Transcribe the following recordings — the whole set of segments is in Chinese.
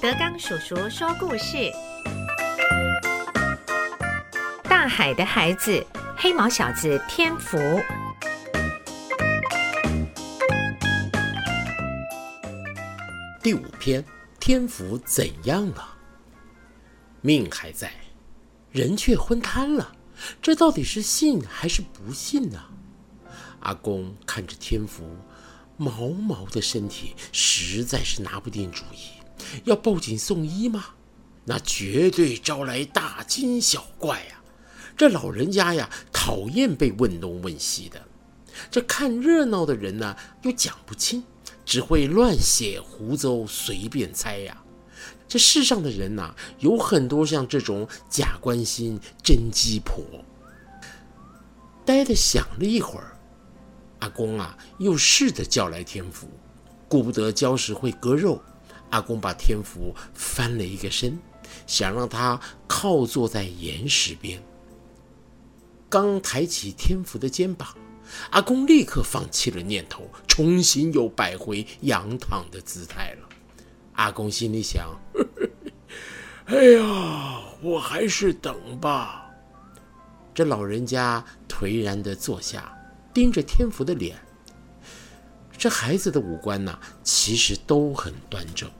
德刚叔叔说故事：大海的孩子，黑毛小子天福。第五篇，天福怎样了？命还在，人却昏瘫了，这到底是信还是不信呢？阿公看着天福毛毛的身体，实在是拿不定主意。要报警送医吗？那绝对招来大惊小怪呀！这老人家呀，讨厌被问东问西的。这看热闹的人呢，又讲不清，只会乱写胡诌，随便猜呀。这世上的人呐，有很多像这种假关心、真鸡婆。呆的想了一会儿，阿公啊，又试着叫来天福，顾不得礁石会割肉。阿公把天福翻了一个身，想让他靠坐在岩石边。刚抬起天福的肩膀，阿公立刻放弃了念头，重新又摆回仰躺的姿态了。阿公心里想：“ 哎呀，我还是等吧。”这老人家颓然的坐下，盯着天福的脸。这孩子的五官呢，其实都很端正。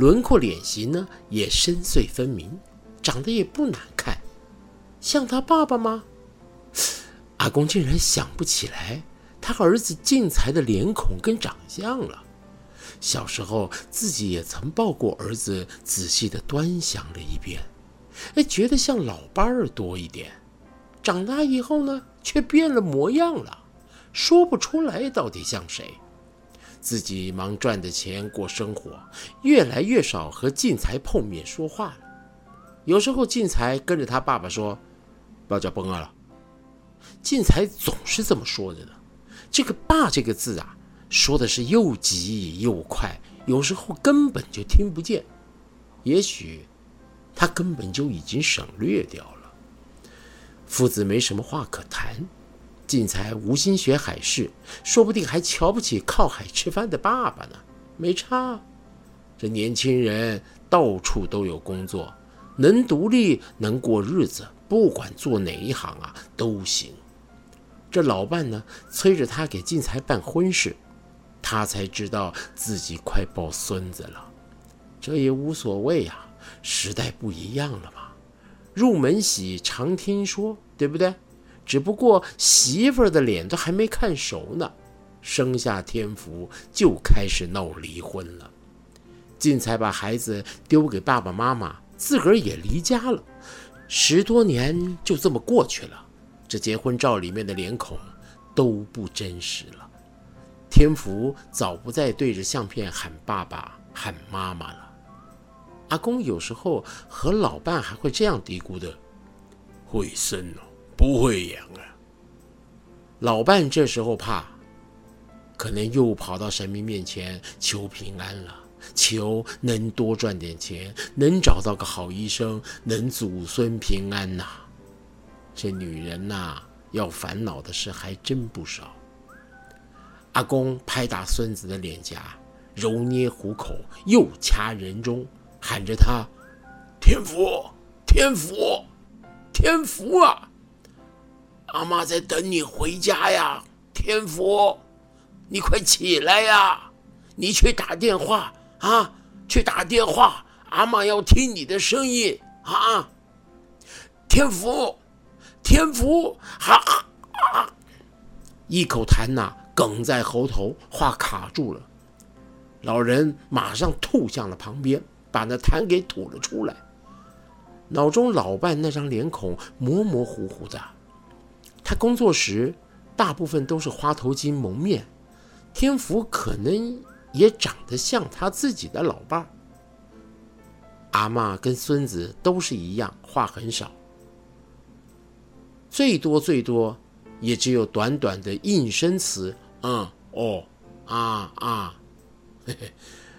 轮廓、脸型呢也深邃分明，长得也不难看，像他爸爸吗？阿公竟然想不起来他儿子进财的脸孔跟长相了。小时候自己也曾抱过儿子，仔细的端详了一遍，哎，觉得像老伴儿多一点。长大以后呢，却变了模样了，说不出来到底像谁。自己忙赚的钱过生活，越来越少和进财碰面说话了。有时候进财跟着他爸爸说：“不要叫崩了。”进财总是这么说着的。这个“爸”这个字啊，说的是又急又快，有时候根本就听不见。也许他根本就已经省略掉了。父子没什么话可谈。进财无心学海事，说不定还瞧不起靠海吃饭的爸爸呢。没差，这年轻人到处都有工作，能独立，能过日子，不管做哪一行啊都行。这老伴呢，催着他给进财办婚事，他才知道自己快抱孙子了。这也无所谓呀，时代不一样了嘛。入门喜常听说，对不对？只不过媳妇儿的脸都还没看熟呢，生下天福就开始闹离婚了。进才把孩子丢给爸爸妈妈，自个儿也离家了。十多年就这么过去了，这结婚照里面的脸孔都不真实了。天福早不再对着相片喊爸爸、喊妈妈了。阿公有时候和老伴还会这样嘀咕的：“会生哦。”不会养啊！老伴这时候怕，可能又跑到神明面前求平安了，求能多赚点钱，能找到个好医生，能祖孙平安呐。这女人呐，要烦恼的事还真不少。阿公拍打孙子的脸颊，揉捏虎口，又掐人中，喊着他：“天福，天福，天福啊！”阿妈在等你回家呀，天福，你快起来呀！你去打电话啊，去打电话，阿妈要听你的声音啊！天福，天福，哈啊！一口痰呐，哽在喉头，话卡住了。老人马上吐向了旁边，把那痰给吐了出来。脑中老伴那张脸孔模模糊糊的。他工作时，大部分都是花头巾蒙面。天福可能也长得像他自己的老伴儿。阿妈跟孙子都是一样，话很少，最多最多也只有短短的应声词，嗯，哦，啊啊，嘿嘿，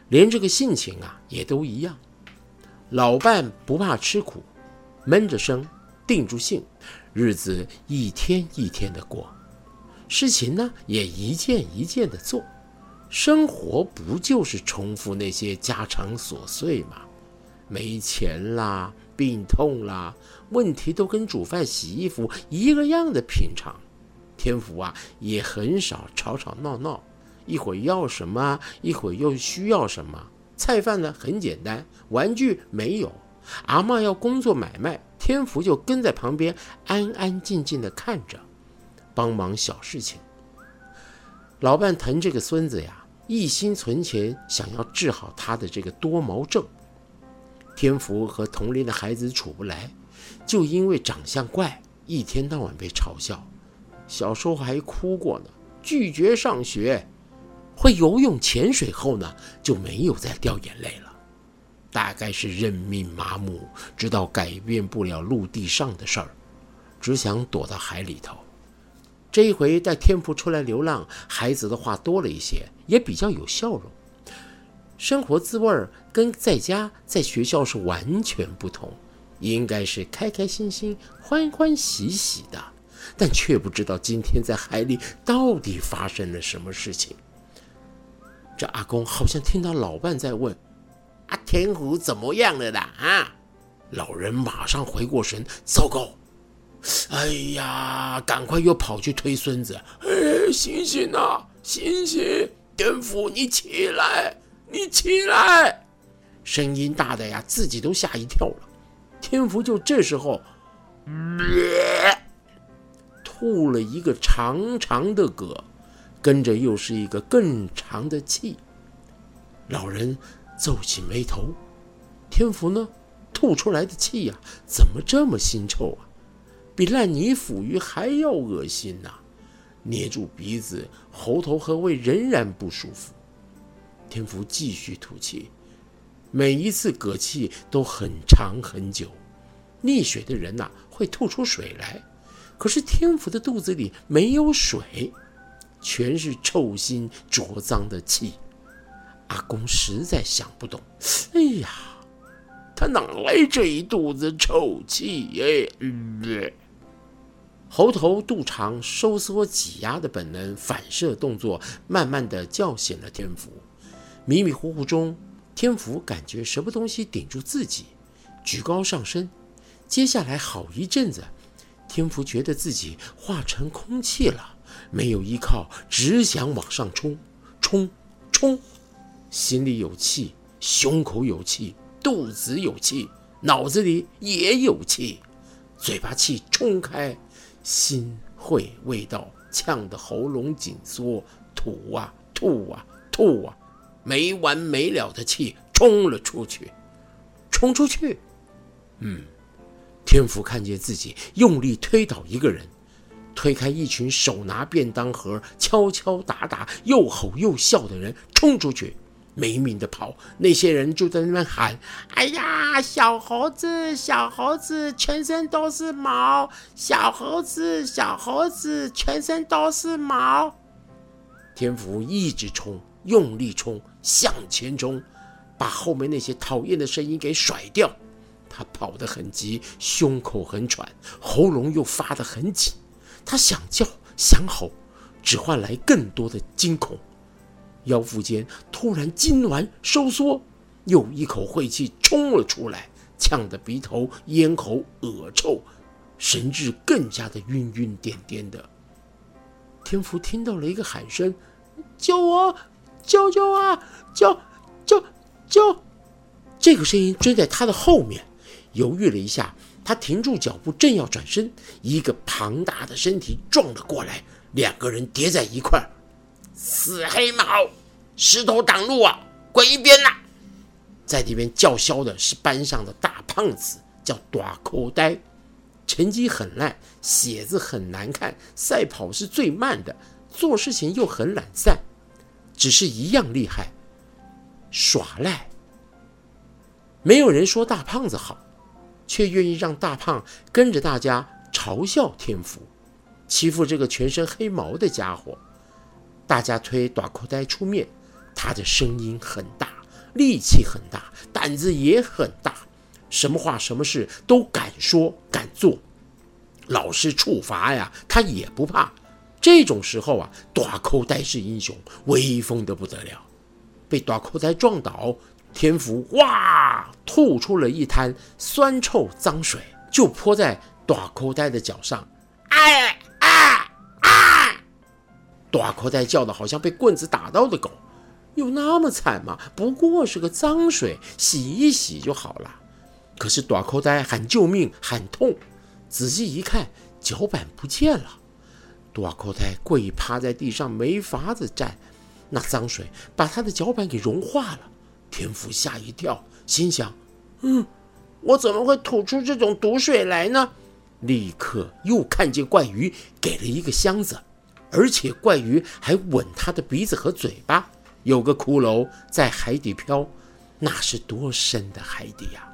连这个性情啊也都一样。老伴不怕吃苦，闷着声，定住性。日子一天一天的过，事情呢也一件一件的做，生活不就是重复那些家常琐碎吗？没钱啦，病痛啦，问题都跟煮饭、洗衣服一个样的平常。天福啊，也很少吵吵闹闹，一会儿要什么，一会儿又需要什么。菜饭呢很简单，玩具没有。阿妈要工作买卖，天福就跟在旁边安安静静的看着，帮忙小事情。老伴疼这个孙子呀，一心存钱，想要治好他的这个多毛症。天福和同龄的孩子处不来，就因为长相怪，一天到晚被嘲笑。小时候还哭过呢，拒绝上学。会游泳、潜水后呢，就没有再掉眼泪了。大概是认命麻木，知道改变不了陆地上的事儿，只想躲到海里头。这一回带天福出来流浪，孩子的话多了一些，也比较有笑容。生活滋味儿跟在家、在学校是完全不同，应该是开开心心、欢欢喜喜的，但却不知道今天在海里到底发生了什么事情。这阿公好像听到老伴在问：“啊，天福怎么样了啦？”啊，老人马上回过神：“糟糕！哎呀，赶快又跑去推孙子！哎，醒醒啊，醒醒！天福，你起来！”你起来！声音大的呀，自己都吓一跳了。天福就这时候，吐了一个长长的嗝，跟着又是一个更长的气。老人皱起眉头，天福呢，吐出来的气呀，怎么这么腥臭啊？比烂泥腐鱼还要恶心呐！捏住鼻子，喉头和胃仍然不舒服。天福继续吐气，每一次嗝气都很长很久。溺水的人呐，会吐出水来，可是天福的肚子里没有水，全是臭腥浊脏的气。阿公实在想不懂，哎呀，他哪来这一肚子臭气？哎，喉头、肚肠收缩挤压的本能反射动作，慢慢的叫醒了天福。迷迷糊糊中，天福感觉什么东西顶住自己，举高上身。接下来好一阵子，天福觉得自己化成空气了，没有依靠，只想往上冲，冲，冲！心里有气，胸口有气，肚子有气，脑子里也有气，嘴巴气冲开，心会味道呛得喉咙紧缩，吐啊吐啊吐啊！没完没了的气冲了出去，冲出去。嗯，天福看见自己用力推倒一个人，推开一群手拿便当盒、敲敲打打、又吼又笑的人，冲出去，没命的跑。那些人就在那边喊：“哎呀，小猴子，小猴子，全身都是毛！小猴子，小猴子，全身都是毛！”天福一直冲。用力冲，向前冲，把后面那些讨厌的声音给甩掉。他跑得很急，胸口很喘，喉咙又发得很紧。他想叫，想吼，只换来更多的惊恐。腰腹间突然痉挛收缩，又一口晦气冲了出来，呛得鼻头、咽喉、恶臭，神志更加的晕晕颠颠的。天福听到了一个喊声：“救我！”救救啊！救救救！这个声音追在他的后面，犹豫了一下，他停住脚步，正要转身，一个庞大的身体撞了过来，两个人叠在一块儿。死黑毛，石头挡路啊！滚一边啦！在那边叫嚣的是班上的大胖子，叫短口袋，成绩很烂，写字很难看，赛跑是最慢的，做事情又很懒散。只是一样厉害，耍赖。没有人说大胖子好，却愿意让大胖跟着大家嘲笑天福，欺负这个全身黑毛的家伙。大家推短裤呆出面，他的声音很大，力气很大，胆子也很大，什么话什么事都敢说敢做。老师处罚呀，他也不怕。这种时候啊，大口袋是英雄，威风的不得了。被大口袋撞倒，天福哇吐出了一滩酸臭脏水，就泼在大口袋的脚上。哎！大口袋叫的好像被棍子打到的狗，有那么惨吗？不过是个脏水，洗一洗就好了。可是大口袋喊救命，喊痛，仔细一看，脚板不见了。大口袋跪趴在地上，没法子站，那脏水把他的脚板给融化了。天福吓一跳，心想：嗯，我怎么会吐出这种毒水来呢？立刻又看见怪鱼给了一个箱子，而且怪鱼还吻他的鼻子和嘴巴。有个骷髅在海底漂，那是多深的海底呀！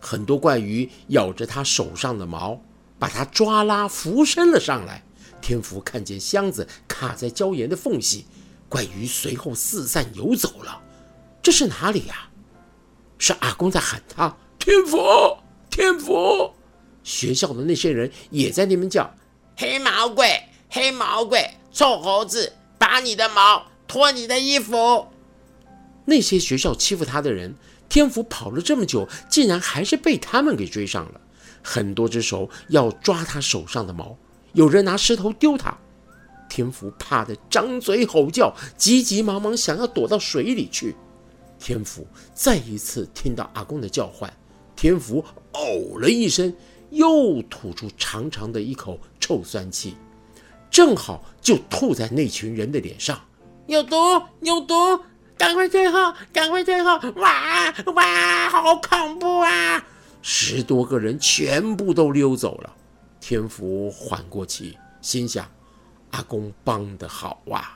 很多怪鱼咬着他手上的毛，把他抓拉浮升了上来。天福看见箱子卡在礁岩的缝隙，怪鱼随后四散游走了。这是哪里呀？是阿公在喊他：“天福，天福！”学校的那些人也在那边叫：“黑毛鬼，黑毛鬼，臭猴子，拔你的毛，脱你的衣服。”那些学校欺负他的人，天福跑了这么久，竟然还是被他们给追上了。很多只手要抓他手上的毛，有人拿石头丢他。天福怕得张嘴吼叫，急急忙忙想要躲到水里去。天福再一次听到阿公的叫唤，天福呕了一声。又吐出长长的一口臭酸气，正好就吐在那群人的脸上。有毒，有毒！赶快退后，赶快退后！哇哇，好恐怖啊！十多个人全部都溜走了。天福缓过气，心想：阿公帮的好啊。